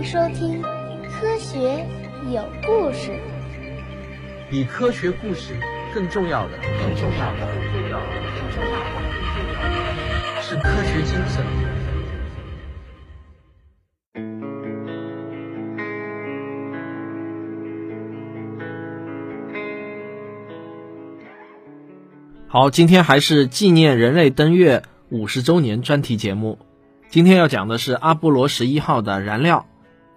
迎收听《科学有故事》。比科学故事更重要的，更重要的，更重要的，更重要的，是科学精神。好，今天还是纪念人类登月五十周年专题节目。今天要讲的是阿波罗十一号的燃料。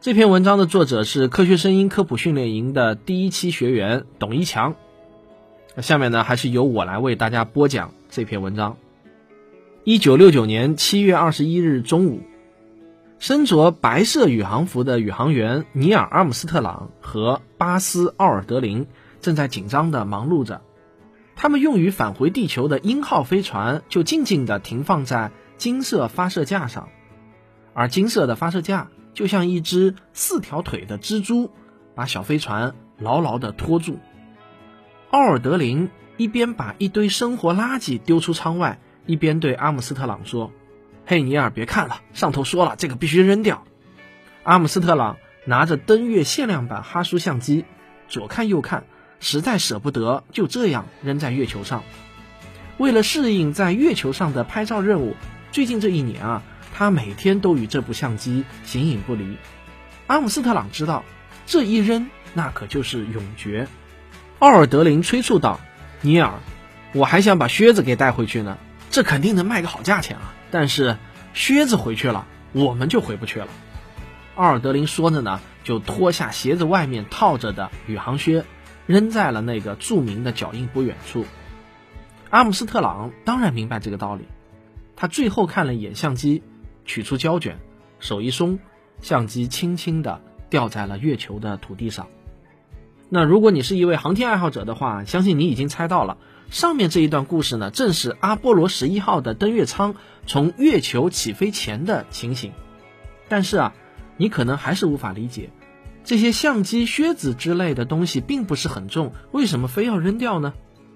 这篇文章的作者是科学声音科普训练营的第一期学员董一强。下面呢，还是由我来为大家播讲这篇文章。一九六九年七月二十一日中午，身着白色宇航服的宇航员尼尔·阿姆斯特朗和巴斯·奥尔德林正在紧张地忙碌着。他们用于返回地球的鹰号飞船就静静地停放在。金色发射架上，而金色的发射架就像一只四条腿的蜘蛛，把小飞船牢牢地拖住。奥尔德林一边把一堆生活垃圾丢出舱外，一边对阿姆斯特朗说：“嘿，尼尔，别看了，上头说了，这个必须扔掉。”阿姆斯特朗拿着登月限量版哈苏相机，左看右看，实在舍不得就这样扔在月球上。为了适应在月球上的拍照任务。最近这一年啊，他每天都与这部相机形影不离。阿姆斯特朗知道，这一扔那可就是永诀。奥尔德林催促道：“尼尔，我还想把靴子给带回去呢，这肯定能卖个好价钱啊！但是靴子回去了，我们就回不去了。”奥尔德林说着呢，就脱下鞋子外面套着的宇航靴，扔在了那个著名的脚印不远处。阿姆斯特朗当然明白这个道理。他最后看了一眼相机，取出胶卷，手一松，相机轻轻地掉在了月球的土地上。那如果你是一位航天爱好者的话，相信你已经猜到了，上面这一段故事呢，正是阿波罗十一号的登月舱从月球起飞前的情形。但是啊，你可能还是无法理解，这些相机、靴子之类的东西并不是很重，为什么非要扔掉呢？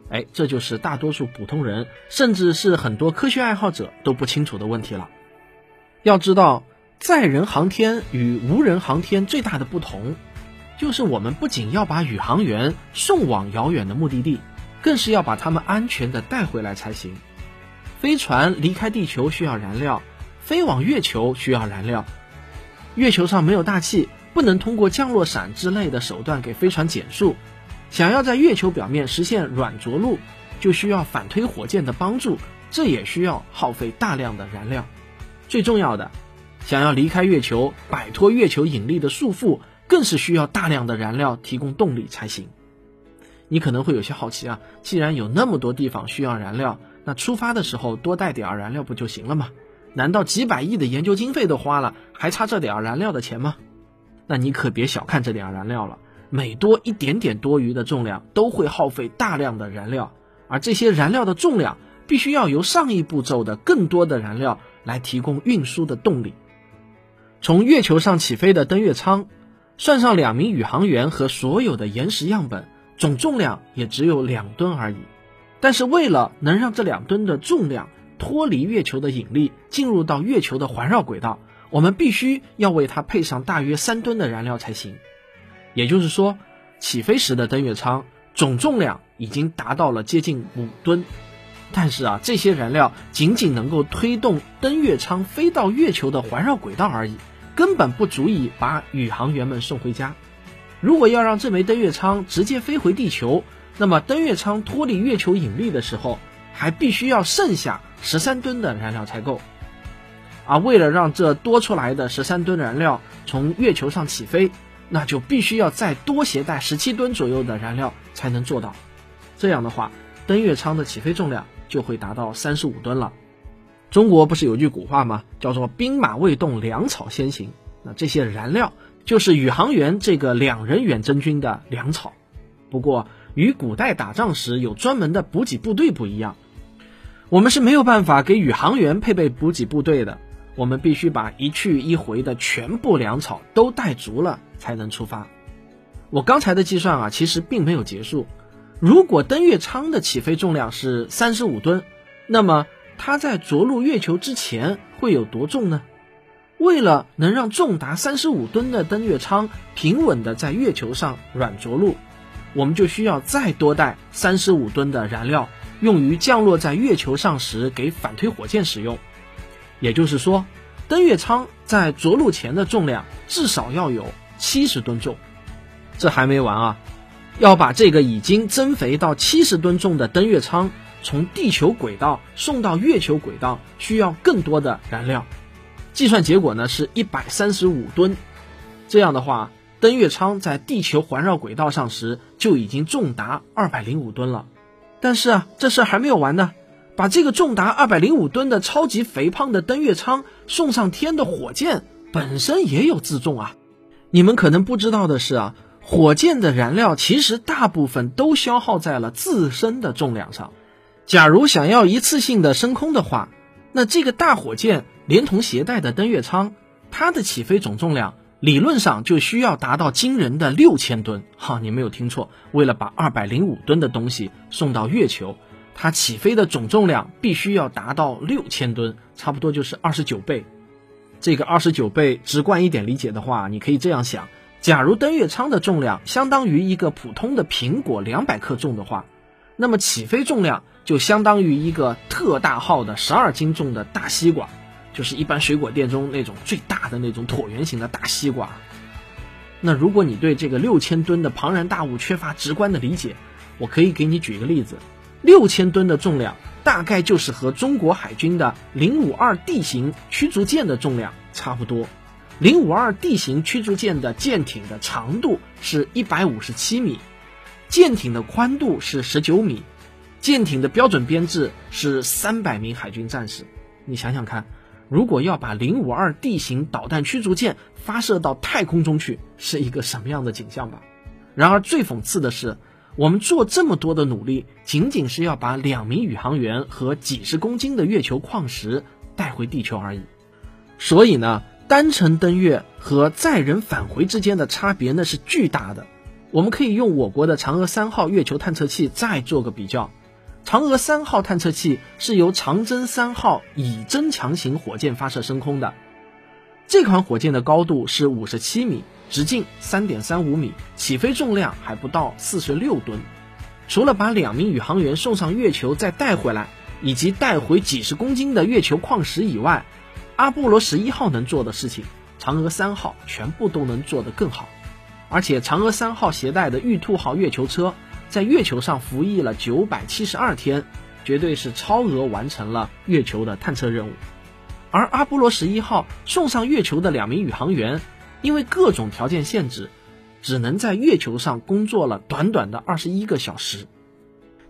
哎，这就是大多数普通人，甚至是很多科学爱好者都不清楚的问题了。要知道，载人航天与无人航天最大的不同，就是我们不仅要把宇航员送往遥远的目的地，更是要把他们安全的带回来才行。飞船离开地球需要燃料，飞往月球需要燃料。月球上没有大气，不能通过降落伞之类的手段给飞船减速。想要在月球表面实现软着陆，就需要反推火箭的帮助，这也需要耗费大量的燃料。最重要的，想要离开月球，摆脱月球引力的束缚，更是需要大量的燃料提供动力才行。你可能会有些好奇啊，既然有那么多地方需要燃料，那出发的时候多带点燃料不就行了吗？难道几百亿的研究经费都花了，还差这点燃料的钱吗？那你可别小看这点燃料了。每多一点点多余的重量，都会耗费大量的燃料，而这些燃料的重量必须要由上一步骤的更多的燃料来提供运输的动力。从月球上起飞的登月舱，算上两名宇航员和所有的岩石样本，总重量也只有两吨而已。但是为了能让这两吨的重量脱离月球的引力，进入到月球的环绕轨道，我们必须要为它配上大约三吨的燃料才行。也就是说，起飞时的登月舱总重量已经达到了接近五吨，但是啊，这些燃料仅仅能够推动登月舱飞到月球的环绕轨道而已，根本不足以把宇航员们送回家。如果要让这枚登月舱直接飞回地球，那么登月舱脱离月球引力的时候，还必须要剩下十三吨的燃料才够。而为了让这多出来的十三吨燃料从月球上起飞，那就必须要再多携带十七吨左右的燃料才能做到，这样的话，登月舱的起飞重量就会达到三十五吨了。中国不是有句古话吗？叫做“兵马未动，粮草先行”。那这些燃料就是宇航员这个两人远征军的粮草。不过，与古代打仗时有专门的补给部队不一样，我们是没有办法给宇航员配备补给部队的。我们必须把一去一回的全部粮草都带足了才能出发。我刚才的计算啊，其实并没有结束。如果登月舱的起飞重量是三十五吨，那么它在着陆月球之前会有多重呢？为了能让重达三十五吨的登月舱平稳地在月球上软着陆，我们就需要再多带三十五吨的燃料，用于降落在月球上时给反推火箭使用。也就是说，登月舱在着陆前的重量至少要有七十吨重。这还没完啊！要把这个已经增肥到七十吨重的登月舱从地球轨道送到月球轨道，需要更多的燃料。计算结果呢是一百三十五吨。这样的话，登月舱在地球环绕轨道上时就已经重达二百零五吨了。但是啊，这事还没有完呢。把这个重达二百零五吨的超级肥胖的登月舱送上天的火箭本身也有自重啊。你们可能不知道的是啊。火箭的燃料其实大部分都消耗在了自身的重量上。假如想要一次性的升空的话，那这个大火箭连同携带的登月舱，它的起飞总重量理论上就需要达到惊人的六千吨。哈，你没有听错，为了把二百零五吨的东西送到月球，它起飞的总重量必须要达到六千吨，差不多就是二十九倍。这个二十九倍，直观一点理解的话，你可以这样想。假如登月舱的重量相当于一个普通的苹果两百克重的话，那么起飞重量就相当于一个特大号的十二斤重的大西瓜，就是一般水果店中那种最大的那种椭圆形的大西瓜。那如果你对这个六千吨的庞然大物缺乏直观的理解，我可以给你举一个例子：六千吨的重量大概就是和中国海军的零五二 D 型驱逐舰的重量差不多。零五二 D 型驱逐舰的舰艇的长度是一百五十七米，舰艇的宽度是十九米，舰艇的标准编制是三百名海军战士。你想想看，如果要把零五二 D 型导弹驱逐舰发射到太空中去，是一个什么样的景象吧？然而最讽刺的是，我们做这么多的努力，仅仅是要把两名宇航员和几十公斤的月球矿石带回地球而已。所以呢？单程登月和载人返回之间的差别那是巨大的。我们可以用我国的嫦娥三号月球探测器再做个比较。嫦娥三号探测器是由长征三号乙增强型火箭发射升空的。这款火箭的高度是五十七米，直径三点三五米，起飞重量还不到四十六吨。除了把两名宇航员送上月球再带回来，以及带回几十公斤的月球矿石以外，阿波罗十一号能做的事情，嫦娥三号全部都能做得更好。而且，嫦娥三号携带的玉兔号月球车在月球上服役了九百七十二天，绝对是超额完成了月球的探测任务。而阿波罗十一号送上月球的两名宇航员，因为各种条件限制，只能在月球上工作了短短的二十一个小时。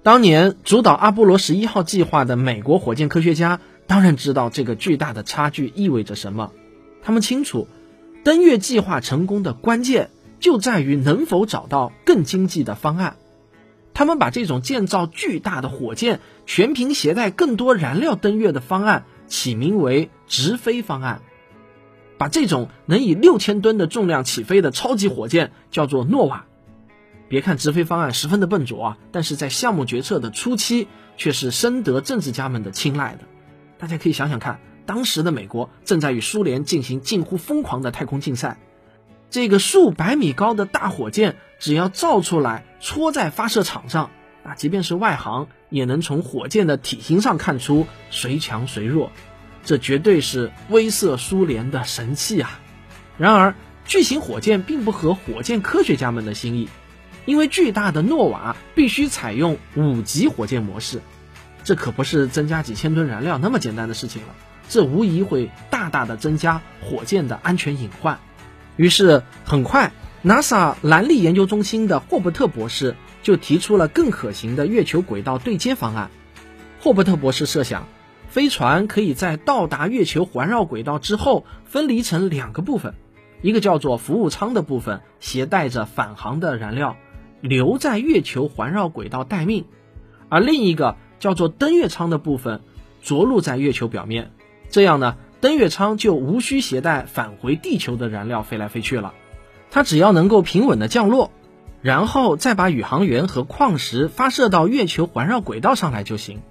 当年主导阿波罗十一号计划的美国火箭科学家。当然知道这个巨大的差距意味着什么，他们清楚，登月计划成功的关键就在于能否找到更经济的方案。他们把这种建造巨大的火箭、全凭携带更多燃料登月的方案起名为直飞方案，把这种能以六千吨的重量起飞的超级火箭叫做诺瓦。别看直飞方案十分的笨拙啊，但是在项目决策的初期却是深得政治家们的青睐的。大家可以想想看，当时的美国正在与苏联进行近乎疯狂的太空竞赛。这个数百米高的大火箭，只要造出来，戳在发射场上，啊，即便是外行也能从火箭的体型上看出谁强谁弱。这绝对是威慑苏联的神器啊！然而，巨型火箭并不合火箭科学家们的心意，因为巨大的诺瓦必须采用五级火箭模式。这可不是增加几千吨燃料那么简单的事情了，这无疑会大大的增加火箭的安全隐患。于是，很快，NASA 蓝利研究中心的霍伯特博士就提出了更可行的月球轨道对接方案。霍伯特博士设想，飞船可以在到达月球环绕轨道之后分离成两个部分，一个叫做服务舱的部分，携带着返航的燃料，留在月球环绕轨道待命，而另一个。叫做登月舱的部分着陆在月球表面，这样呢，登月舱就无需携带返回地球的燃料飞来飞去了，它只要能够平稳的降落，然后再把宇航员和矿石发射到月球环绕轨道上来就行。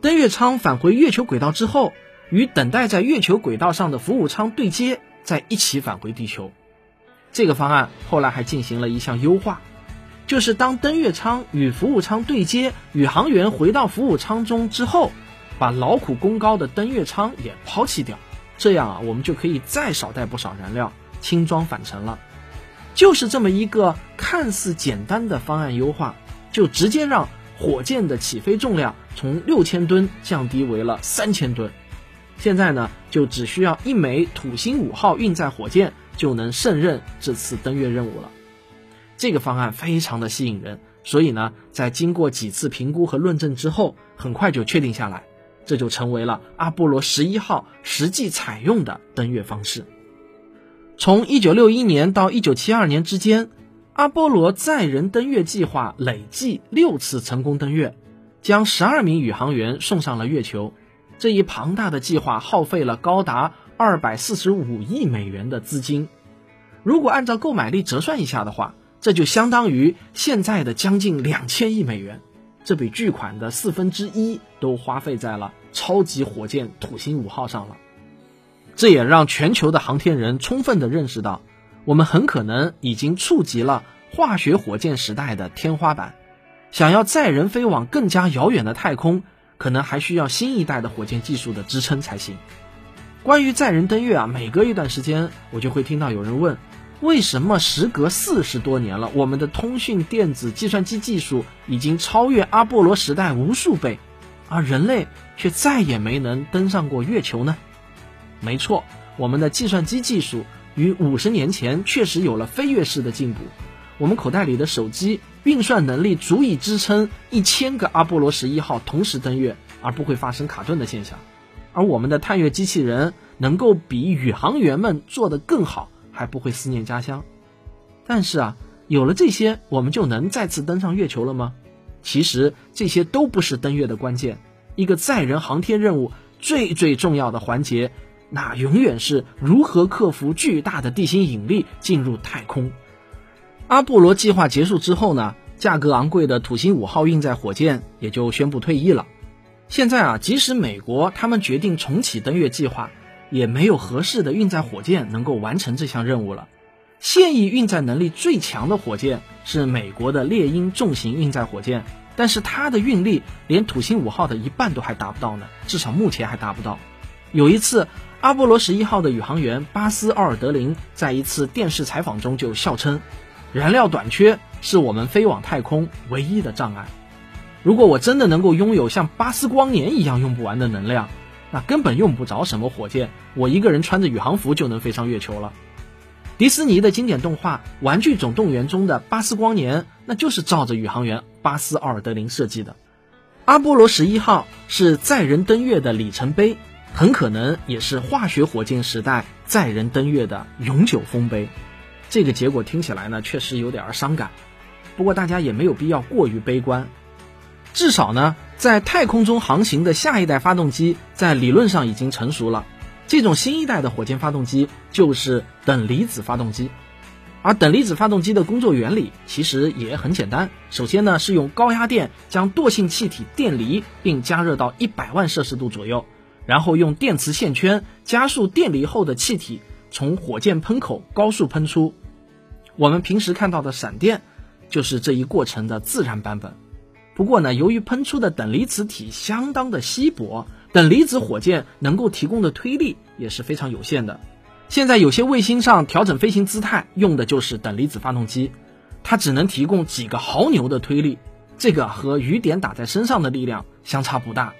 登月舱返回月球轨道之后，与等待在月球轨道上的服务舱对接，再一起返回地球。这个方案后来还进行了一项优化，就是当登月舱与服务舱对接，宇航员回到服务舱中之后，把劳苦功高的登月舱也抛弃掉，这样啊，我们就可以再少带不少燃料，轻装返程了。就是这么一个看似简单的方案优化，就直接让火箭的起飞重量从六千吨降低为了三千吨。现在呢，就只需要一枚土星五号运载火箭就能胜任这次登月任务了。这个方案非常的吸引人，所以呢，在经过几次评估和论证之后，很快就确定下来，这就成为了阿波罗十一号实际采用的登月方式。从一九六一年到一九七二年之间，阿波罗载人登月计划累计六次成功登月，将十二名宇航员送上了月球。这一庞大的计划耗费了高达二百四十五亿美元的资金。如果按照购买力折算一下的话，这就相当于现在的将近两千亿美元。这笔巨款的四分之一都花费在了超级火箭土星五号上了。这也让全球的航天人充分的认识到，我们很可能已经触及了化学火箭时代的天花板。想要载人飞往更加遥远的太空，可能还需要新一代的火箭技术的支撑才行。关于载人登月啊，每隔一段时间，我就会听到有人问：为什么时隔四十多年了，我们的通讯、电子、计算机技术已经超越阿波罗时代无数倍，而人类却再也没能登上过月球呢？没错，我们的计算机技术与五十年前确实有了飞跃式的进步。我们口袋里的手机运算能力足以支撑一千个阿波罗十一号同时登月，而不会发生卡顿的现象。而我们的探月机器人能够比宇航员们做得更好，还不会思念家乡。但是啊，有了这些，我们就能再次登上月球了吗？其实这些都不是登月的关键。一个载人航天任务最最重要的环节。那永远是如何克服巨大的地心引力进入太空。阿波罗计划结束之后呢，价格昂贵的土星五号运载火箭也就宣布退役了。现在啊，即使美国他们决定重启登月计划，也没有合适的运载火箭能够完成这项任务了。现役运载能力最强的火箭是美国的猎鹰重型运载火箭，但是它的运力连土星五号的一半都还达不到呢，至少目前还达不到。有一次。阿波罗十一号的宇航员巴斯·奥尔德林在一次电视采访中就笑称：“燃料短缺是我们飞往太空唯一的障碍。如果我真的能够拥有像巴斯光年一样用不完的能量，那根本用不着什么火箭，我一个人穿着宇航服就能飞上月球了。”迪士尼的经典动画《玩具总动员》中的巴斯光年，那就是照着宇航员巴斯·奥尔德林设计的。阿波罗十一号是载人登月的里程碑。很可能也是化学火箭时代载人登月的永久丰碑。这个结果听起来呢，确实有点儿伤感。不过大家也没有必要过于悲观。至少呢，在太空中航行的下一代发动机在理论上已经成熟了。这种新一代的火箭发动机就是等离子发动机。而等离子发动机的工作原理其实也很简单。首先呢，是用高压电将惰性气体电离，并加热到一百万摄氏度左右。然后用电磁线圈加速电离后的气体从火箭喷口高速喷出。我们平时看到的闪电就是这一过程的自然版本。不过呢，由于喷出的等离子体相当的稀薄，等离子火箭能够提供的推力也是非常有限的。现在有些卫星上调整飞行姿态用的就是等离子发动机，它只能提供几个毫牛的推力，这个和雨点打在身上的力量相差不大。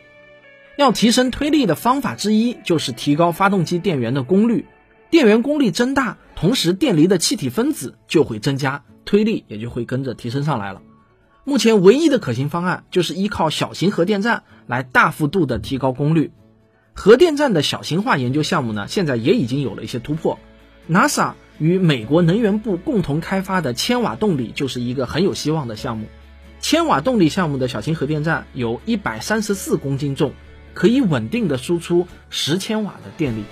要提升推力的方法之一就是提高发动机电源的功率，电源功率增大，同时电离的气体分子就会增加，推力也就会跟着提升上来了。目前唯一的可行方案就是依靠小型核电站来大幅度的提高功率。核电站的小型化研究项目呢，现在也已经有了一些突破。NASA 与美国能源部共同开发的千瓦动力就是一个很有希望的项目。千瓦动力项目的小型核电站有一百三十四公斤重。可以稳定的输出十千瓦的电力，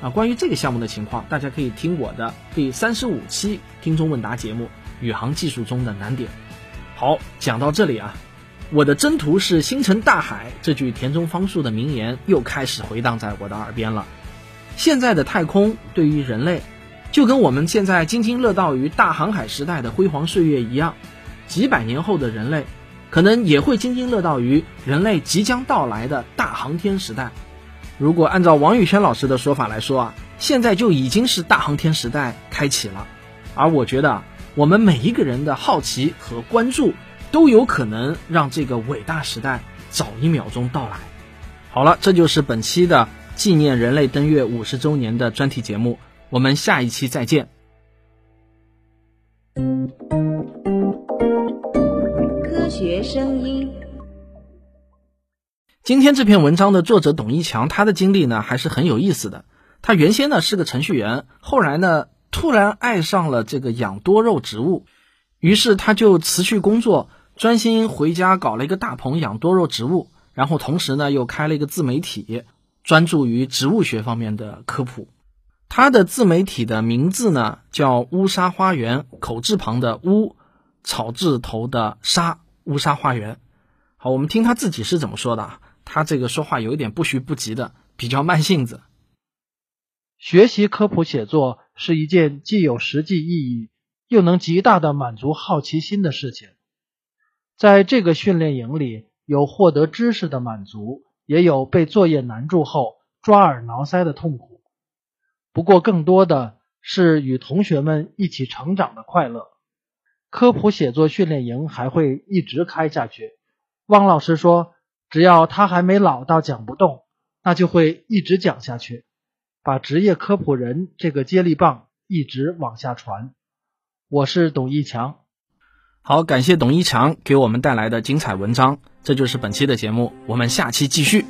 啊，关于这个项目的情况，大家可以听我的第三十五期听众问答节目《宇航技术中的难点》。好，讲到这里啊，我的征途是星辰大海”这句田中芳树的名言又开始回荡在我的耳边了。现在的太空对于人类，就跟我们现在津津乐道于大航海时代的辉煌岁月一样，几百年后的人类，可能也会津津乐道于人类即将到来的大航天时代。如果按照王宇轩老师的说法来说啊，现在就已经是大航天时代开启了。而我觉得，我们每一个人的好奇和关注，都有可能让这个伟大时代早一秒钟到来。好了，这就是本期的纪念人类登月五十周年的专题节目。我们下一期再见。科学声音。今天这篇文章的作者董一强，他的经历呢还是很有意思的。他原先呢是个程序员，后来呢突然爱上了这个养多肉植物，于是他就辞去工作，专心回家搞了一个大棚养多肉植物，然后同时呢又开了一个自媒体，专注于植物学方面的科普。他的自媒体的名字呢叫乌沙花园，口字旁的乌，草字头的沙，乌沙花园。好，我们听他自己是怎么说的啊？他这个说话有一点不徐不急的，比较慢性子。学习科普写作是一件既有实际意义，又能极大的满足好奇心的事情。在这个训练营里，有获得知识的满足，也有被作业难住后抓耳挠腮的痛苦。不过，更多的是与同学们一起成长的快乐。科普写作训练营还会一直开下去。汪老师说：“只要他还没老到讲不动，那就会一直讲下去，把职业科普人这个接力棒一直往下传。”我是董一强。好，感谢董一强给我们带来的精彩文章。这就是本期的节目，我们下期继续。